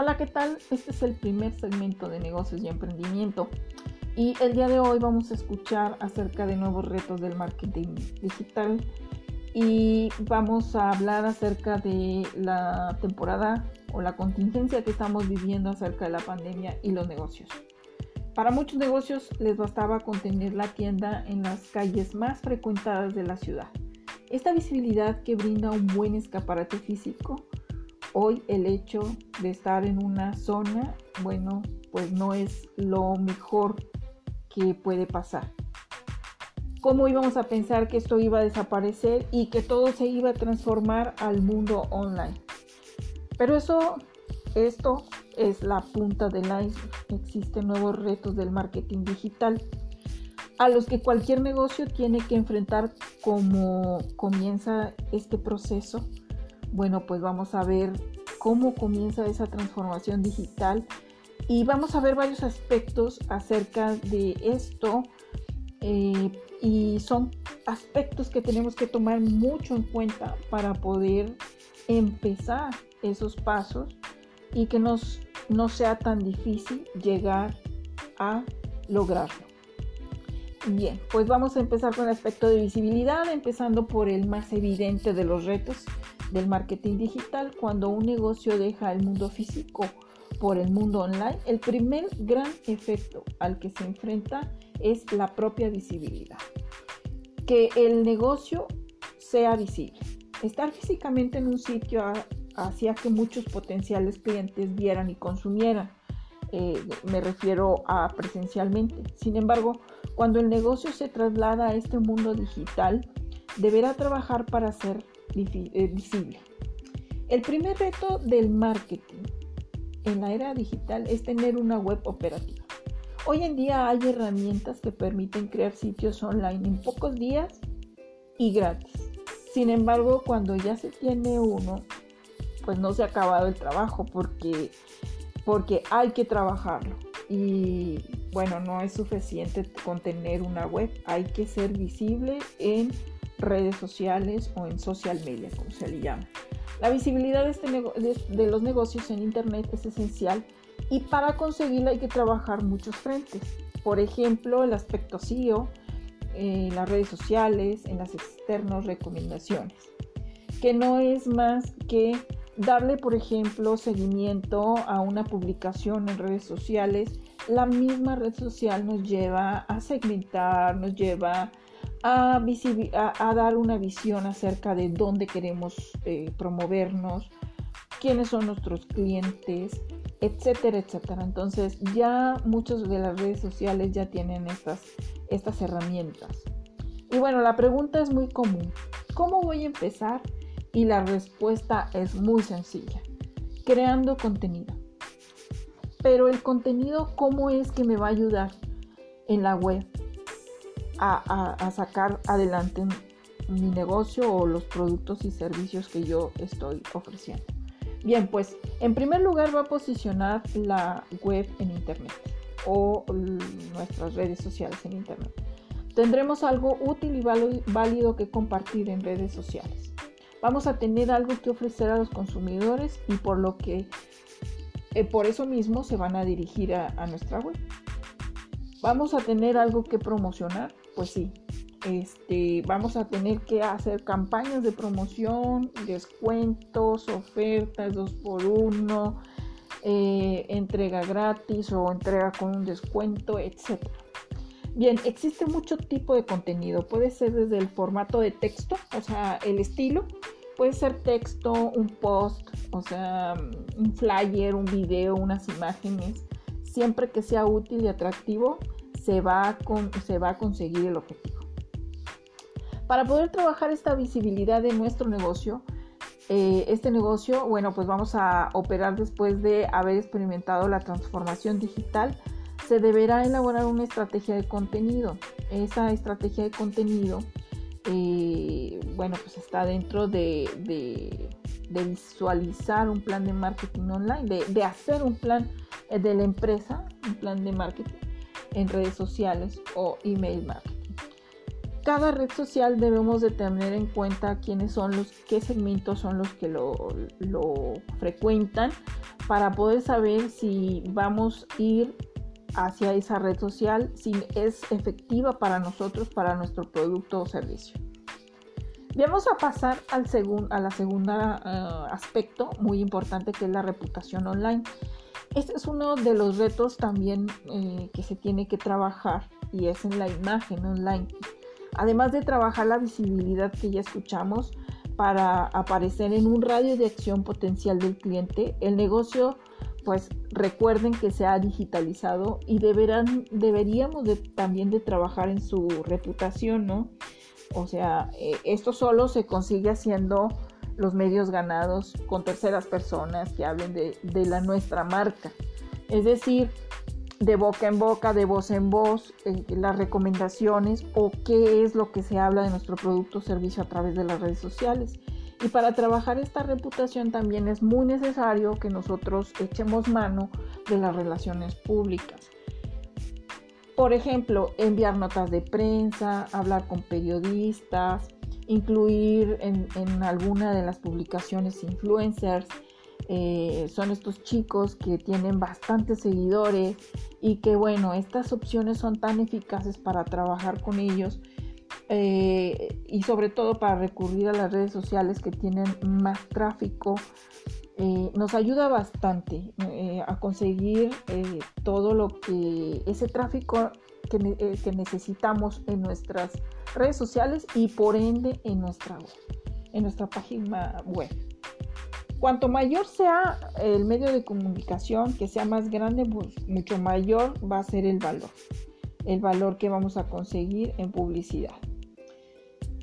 Hola, ¿qué tal? Este es el primer segmento de negocios y emprendimiento. Y el día de hoy vamos a escuchar acerca de nuevos retos del marketing digital y vamos a hablar acerca de la temporada o la contingencia que estamos viviendo acerca de la pandemia y los negocios. Para muchos negocios les bastaba con tener la tienda en las calles más frecuentadas de la ciudad. Esta visibilidad que brinda un buen escaparate físico Hoy el hecho de estar en una zona, bueno, pues no es lo mejor que puede pasar. ¿Cómo íbamos a pensar que esto iba a desaparecer y que todo se iba a transformar al mundo online? Pero eso, esto es la punta del iceberg. Existen nuevos retos del marketing digital a los que cualquier negocio tiene que enfrentar como comienza este proceso bueno, pues vamos a ver cómo comienza esa transformación digital y vamos a ver varios aspectos acerca de esto eh, y son aspectos que tenemos que tomar mucho en cuenta para poder empezar esos pasos y que nos, no sea tan difícil llegar a lograrlo. Bien, pues vamos a empezar con el aspecto de visibilidad, empezando por el más evidente de los retos, del marketing digital, cuando un negocio deja el mundo físico por el mundo online, el primer gran efecto al que se enfrenta es la propia visibilidad. Que el negocio sea visible. Estar físicamente en un sitio hacía que muchos potenciales clientes vieran y consumieran. Eh, me refiero a presencialmente. Sin embargo, cuando el negocio se traslada a este mundo digital, deberá trabajar para ser visible. El primer reto del marketing en la era digital es tener una web operativa. Hoy en día hay herramientas que permiten crear sitios online en pocos días y gratis. Sin embargo, cuando ya se tiene uno, pues no se ha acabado el trabajo porque, porque hay que trabajarlo. Y bueno, no es suficiente con tener una web, hay que ser visible en redes sociales o en social media, como se le llama. La visibilidad de, este de, los negocios en Internet es esencial y para conseguirla hay que trabajar muchos frentes. Por ejemplo, el aspecto SEO, en las redes sociales, en las externas recomendaciones, que no es más que darle, por ejemplo, seguimiento a una publicación en redes sociales. La misma red social nos lleva a segmentar, nos lleva a, dar una visión acerca de dónde queremos eh, promovernos, quiénes son nuestros clientes, etcétera, etcétera. Entonces ya muchas de las redes sociales ya tienen estas, estas herramientas. Y bueno, la pregunta es muy común. ¿Cómo voy a empezar? Y la respuesta es muy sencilla. Creando contenido. Pero el contenido, ¿cómo es que me va a ayudar en la web? A, sacar adelante mi negocio o los productos y servicios que yo estoy ofreciendo. Bien, pues en primer lugar va a posicionar la web en Internet o nuestras redes sociales en Internet. Tendremos algo útil y válido que compartir en redes sociales. Vamos a tener algo que ofrecer a los consumidores y por lo que eh, por eso mismo se van a dirigir a nuestra web. Vamos a tener algo que promocionar pues sí, este, vamos a tener que hacer campañas de promoción, descuentos, ofertas, dos por uno, eh, entrega gratis o entrega con un descuento, etc. Bien, existe mucho tipo de contenido. Puede ser desde el formato de texto, o sea, el estilo. Puede ser texto, un post, o sea, un flyer, un video, unas imágenes. Siempre que sea útil y atractivo, se va, a se va a conseguir el objetivo. Para poder trabajar esta visibilidad de nuestro negocio, eh, este negocio, bueno, pues vamos a operar después de haber experimentado la transformación digital, se deberá elaborar una estrategia de contenido. Esa estrategia de contenido, eh, bueno, pues está dentro de, de, visualizar un plan de marketing online, de, de hacer un plan eh, de la empresa, un plan de marketing en redes sociales o email marketing. cada red social debemos de tener en cuenta quiénes son los, qué segmentos son los que lo, lo frecuentan para poder saber si vamos a ir hacia esa red social, si es efectiva para nosotros, para nuestro producto o servicio. Vamos a pasar al a la segunda uh, aspecto muy importante que es la reputación online. Este es uno de los retos también eh, que se tiene que trabajar y es en la imagen online. Además de trabajar la visibilidad que ya escuchamos para aparecer en un radio de acción potencial del cliente, el negocio pues recuerden que se ha digitalizado y deberán, deberíamos también de trabajar en su reputación, ¿no? O sea, eh, esto solo se consigue haciendo los medios ganados con terceras personas que hablen de, la nuestra marca. Es decir, de boca en boca, de voz en voz, eh, las recomendaciones o qué es lo que se habla de nuestro producto o servicio a través de las redes sociales. Y para trabajar esta reputación también es muy necesario que nosotros echemos mano de las relaciones públicas. Por ejemplo, enviar notas de prensa, hablar con periodistas, incluir en, alguna de las publicaciones influencers. Eh, son estos chicos que tienen bastantes seguidores y que bueno, estas opciones son tan eficaces para trabajar con ellos eh, y sobre todo para recurrir a las redes sociales que tienen más tráfico eh, nos ayuda bastante a conseguir todo lo que ese tráfico que, necesitamos en nuestras sociales y por ende en nuestra en nuestra página web. Cuanto mayor sea el medio de comunicación, que sea más grande, pues mucho mayor va a ser el valor, el valor que vamos a conseguir en publicidad.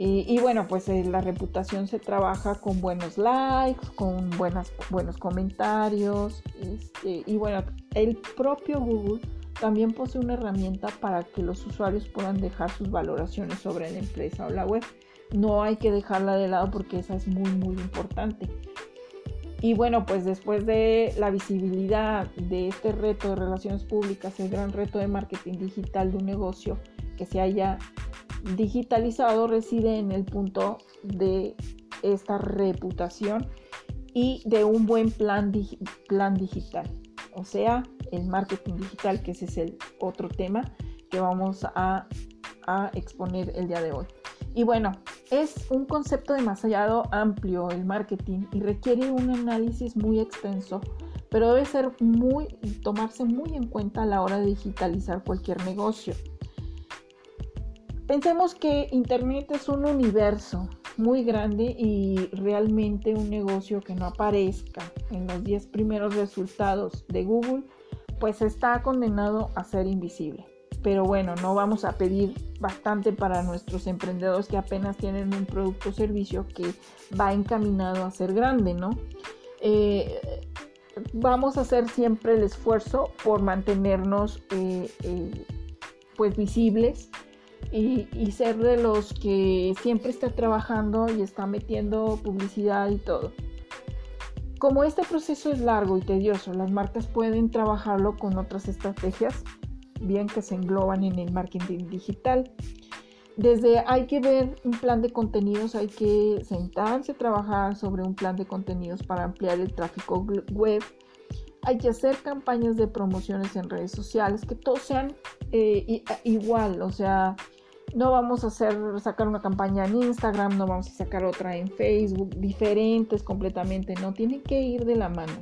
Y, bueno, pues eh, la reputación se trabaja con buenos likes, con buenas, buenos comentarios. Este, y bueno, el propio Google también posee una herramienta para que los usuarios puedan dejar sus valoraciones sobre la empresa o la web. No hay que dejarla de lado porque esa es muy, muy importante. Y bueno, pues después de la visibilidad de este reto de relaciones públicas, el gran reto de marketing digital de un negocio que se haya digitalizado reside en el punto de esta reputación y de un buen plan, plan digital. O sea, el marketing digital, que ese es el otro tema que vamos a, exponer el día de hoy. Y bueno, es un concepto demasiado amplio el marketing y requiere un análisis muy extenso, pero debe ser muy tomarse muy en cuenta a la hora de digitalizar cualquier negocio. Pensemos que Internet es un universo muy grande y realmente un negocio que no aparezca en los 10 primeros resultados de Google, pues está condenado a ser invisible. Pero bueno, no vamos a pedir bastante para nuestros emprendedores que apenas tienen un producto o servicio que va encaminado a ser grande, ¿no? Eh, vamos a hacer siempre el esfuerzo por mantenernos eh, eh, pues visibles y, ser de los que siempre está trabajando y está metiendo publicidad y todo. Como este proceso es largo y tedioso, las marcas pueden trabajarlo con otras estrategias, bien que se engloban en el marketing digital. Desde hay que ver un plan de contenidos, hay que sentarse a trabajar sobre un plan de contenidos para ampliar el tráfico web. Hay que hacer campañas de promociones en redes sociales, que todos sean eh, igual, o sea, no vamos a hacer, sacar una campaña en Instagram, no vamos a sacar otra en Facebook, diferentes completamente, no, tienen que ir de la mano.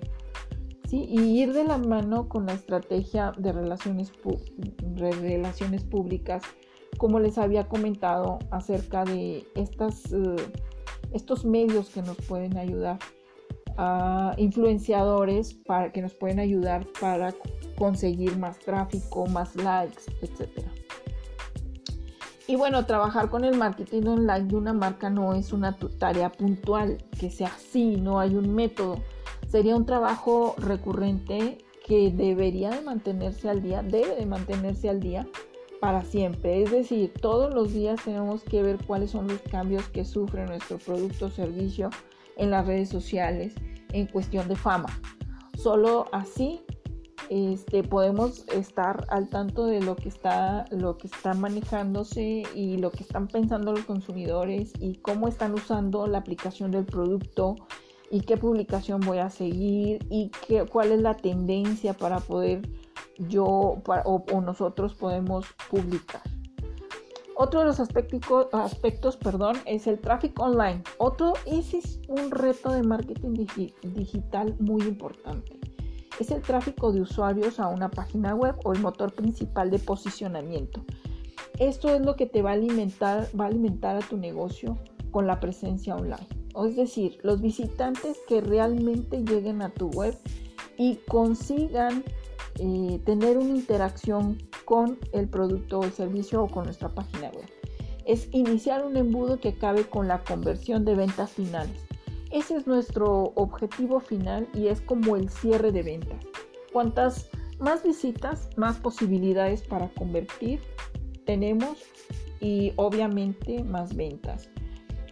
¿sí? Y ir de la mano con la estrategia de relaciones, públicas, como les había comentado acerca de estas, eh, estos medios que nos pueden ayudar, a influenciadores para que nos pueden ayudar para conseguir más tráfico, más likes, etcétera. Y bueno, trabajar con el marketing online de una marca no es una tarea puntual, que sea así, no hay un método. Sería un trabajo recurrente que debería de mantenerse al día, debe de mantenerse al día para siempre. Es decir, todos los días tenemos que ver cuáles son los cambios que sufre nuestro producto o servicio en las redes sociales en cuestión de fama. Solo así este, podemos estar al tanto de lo que está lo que está manejándose y lo que están pensando los consumidores y cómo están usando la aplicación del producto y qué publicación voy a seguir y qué, cuál es la tendencia para poder yo o, nosotros podemos publicar. Otro de los aspectos, aspectos perdón, es el tráfico online. Otro, ese es un reto de marketing digital muy importante. Es el tráfico de usuarios a una página web o el motor principal de posicionamiento. Esto es lo que te va a alimentar, va a alimentar a tu negocio con la presencia online. Es decir, los visitantes que realmente lleguen a tu web y consigan eh, tener una interacción con el producto o el servicio o con nuestra página web. Es iniciar un embudo que acabe con la conversión de ventas finales. Ese es nuestro objetivo final y es como el cierre de ventas. Cuantas más visitas, más posibilidades para convertir tenemos y obviamente más ventas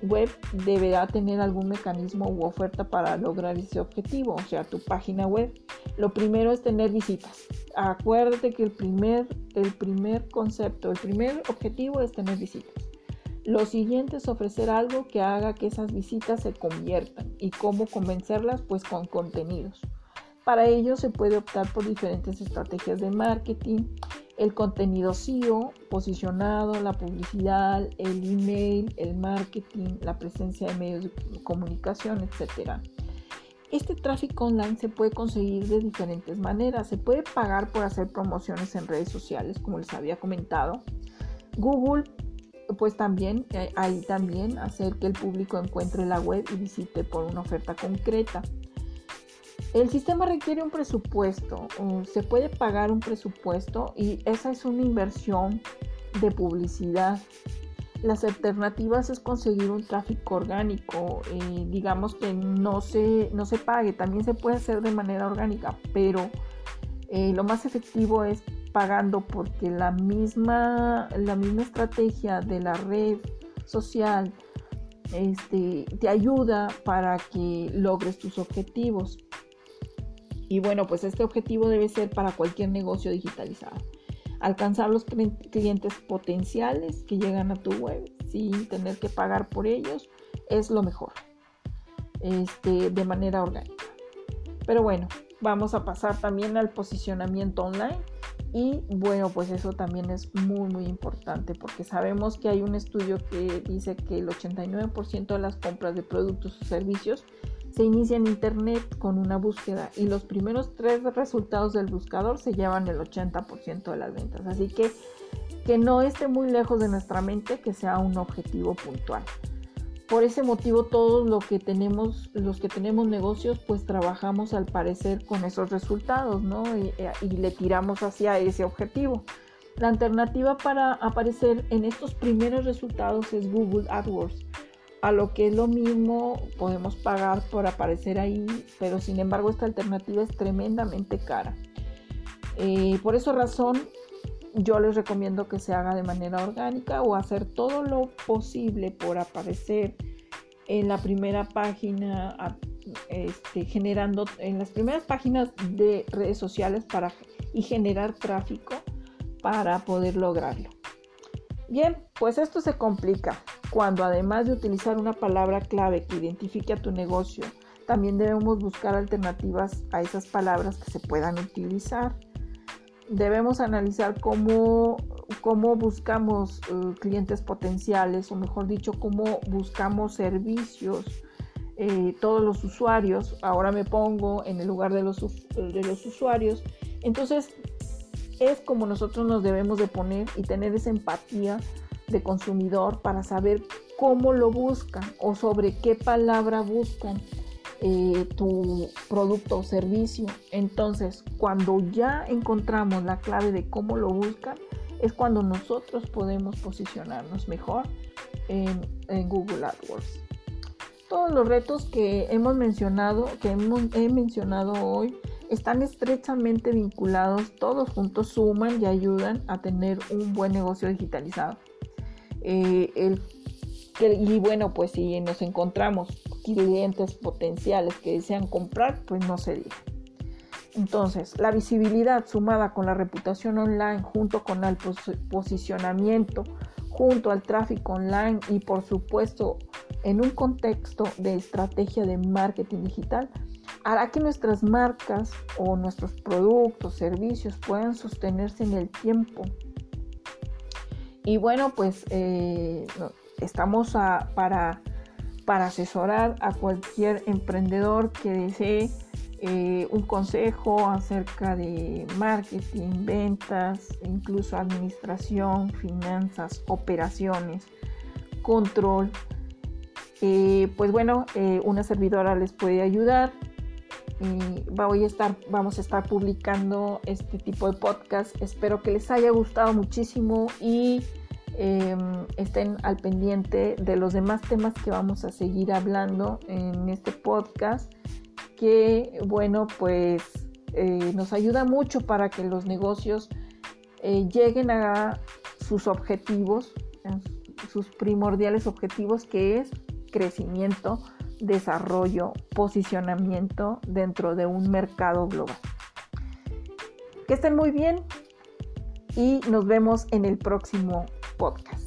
web deberá tener algún mecanismo u oferta para lograr ese objetivo, o sea, tu página web. Lo primero es tener visitas. Acuérdate que el primer, el primer concepto, el primer objetivo es tener visitas. Lo siguiente es ofrecer algo que haga que esas visitas se conviertan. ¿Y cómo convencerlas? Pues con contenidos. Para ello se puede optar por diferentes estrategias de marketing, el contenido SEO posicionado, la publicidad, el email, el marketing, la presencia de medios de comunicación, etc. Este tráfico online se puede conseguir de diferentes maneras. Se puede pagar por hacer promociones en redes sociales, como les había comentado. Google, pues también, ahí también hacer que el público encuentre la web y visite por una oferta concreta. El sistema requiere un presupuesto, se puede pagar un presupuesto y esa es una inversión de publicidad. Las alternativas es conseguir un tráfico orgánico, eh, digamos que no se, no se pague, también se puede hacer de manera orgánica, pero eh, lo más efectivo es pagando porque la misma, la misma estrategia de la red social este, te ayuda para que logres tus objetivos. Y bueno, pues este objetivo debe ser para cualquier negocio digitalizado. Alcanzar los clientes potenciales que llegan a tu web sin tener que pagar por ellos es lo mejor. Este, de manera orgánica. Pero bueno, vamos a pasar también al posicionamiento online. Y bueno, pues eso también es muy, muy importante porque sabemos que hay un estudio que dice que el 89% de las compras de productos o servicios se inicia en Internet con una búsqueda y los primeros tres resultados del buscador se llevan el 80% de las ventas. Así que que no esté muy lejos de nuestra mente, que sea un objetivo puntual. Por ese motivo todos lo que tenemos, los que tenemos negocios, pues trabajamos al parecer con esos resultados, ¿no? y le tiramos hacia ese objetivo. La alternativa para aparecer en estos primeros resultados es Google AdWords a lo que es lo mismo podemos pagar por aparecer ahí, pero sin embargo esta alternativa es tremendamente cara. Eh, por esa razón yo les recomiendo que se haga de manera orgánica o hacer todo lo posible por aparecer en la primera página, este, generando en las primeras páginas de redes sociales para, y generar tráfico para poder lograrlo. Bien, pues esto se complica cuando además de utilizar una palabra clave que identifique a tu negocio, también debemos buscar alternativas a esas palabras que se puedan utilizar. Debemos analizar cómo, cómo buscamos eh, clientes potenciales, o mejor dicho, cómo buscamos servicios. Eh, todos los usuarios, ahora me pongo en el lugar de los, de los usuarios. Entonces, es como nosotros nos debemos de poner y tener esa empatía de consumidor para saber cómo lo buscan o sobre qué palabra buscan eh, tu producto o servicio. Entonces, cuando ya encontramos la clave de cómo lo buscan, es cuando nosotros podemos posicionarnos mejor en, Google AdWords. Todos los retos que hemos mencionado, que he mencionado hoy, están estrechamente vinculados, todos juntos suman y ayudan a tener un buen negocio digitalizado. Eh, y bueno, pues si nos encontramos clientes potenciales que desean comprar, pues no se diga. Entonces, la visibilidad sumada con la reputación online junto con el posicionamiento, junto al tráfico online y por supuesto en un contexto de estrategia de marketing digital, hará que nuestras marcas o nuestros productos, servicios puedan sostenerse en el tiempo. Y bueno, pues eh, estamos para, para asesorar a cualquier emprendedor que desee eh, un consejo acerca de marketing, ventas, incluso administración, finanzas, operaciones, control. Eh, pues bueno, una servidora les puede ayudar voy a estar, vamos a estar publicando este tipo de podcast. Espero que les haya gustado muchísimo y em, estén al pendiente de los demás temas que vamos a seguir hablando en este podcast. Que bueno, pues eh, nos ayuda mucho para que los negocios eh, lleguen a sus objetivos, sus primordiales objetivos, que es crecimiento desarrollo, posicionamiento dentro de un mercado global. Que estén muy bien y nos vemos en el próximo podcast.